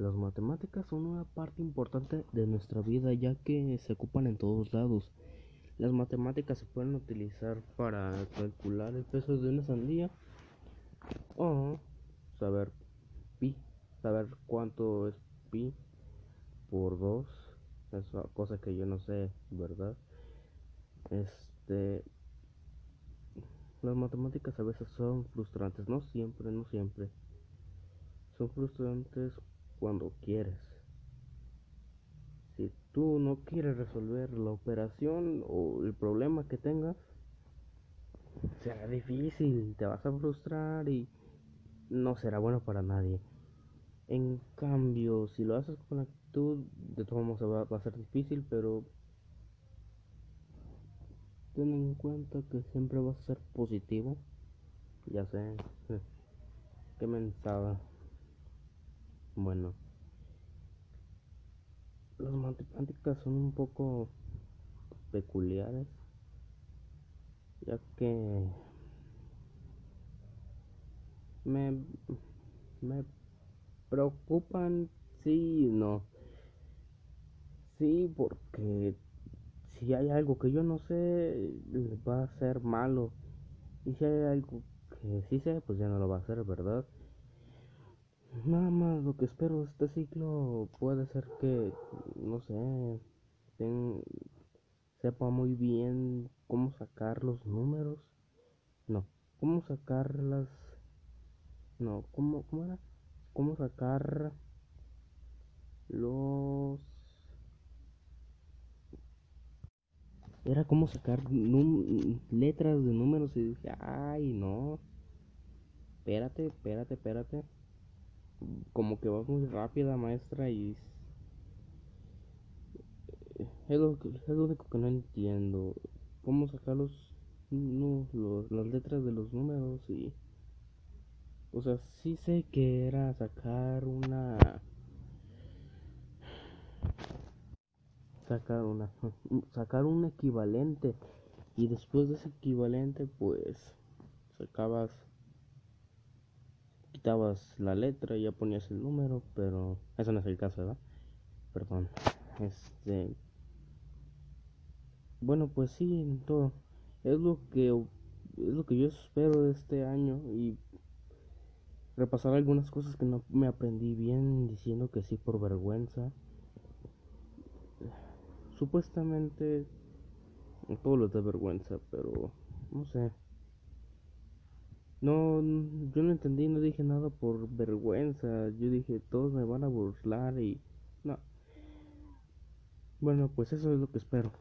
Las matemáticas son una parte importante de nuestra vida ya que se ocupan en todos lados. Las matemáticas se pueden utilizar para calcular el peso de una sandía o saber pi, saber cuánto es pi por 2, es cosa que yo no sé, ¿verdad? Este las matemáticas a veces son frustrantes, no siempre, no siempre. Son frustrantes cuando quieres. Si tú no quieres resolver la operación o el problema que tengas, será difícil, te vas a frustrar y no será bueno para nadie. En cambio, si lo haces con actitud, de todos modos va, va a ser difícil, pero ten en cuenta que siempre vas a ser positivo. Ya sé, qué mentada. Bueno, las matemáticas son un poco peculiares, ya que me, me preocupan, sí y no. Sí, porque si hay algo que yo no sé, va a ser malo. Y si hay algo que sí sé, pues ya no lo va a hacer, ¿verdad? Nada más lo que espero este ciclo puede ser que, no sé, sepa muy bien cómo sacar los números. No, cómo sacar las... No, ¿cómo, cómo era? Cómo sacar los era como sacar letras de números y dije, ay, no. Espérate, espérate, espérate. Como que vas muy rápida, maestra, y es lo, único que no entiendo. ¿Cómo sacar los, los, las letras de los números? Y, o sea, sí sé que era sacar una sacar una sacar un equivalente y después de ese equivalente pues sacabas quitabas la letra y ya ponías el número pero eso no es el caso ¿verdad? perdón este bueno pues sí todo es lo que es lo que yo espero de este año y repasar algunas cosas que no me aprendí bien diciendo que sí por vergüenza supuestamente todo lo da vergüenza, pero no sé. No, yo no entendí, no dije nada por vergüenza. Yo dije, todos me van a burlar y no. Bueno, pues eso es lo que espero.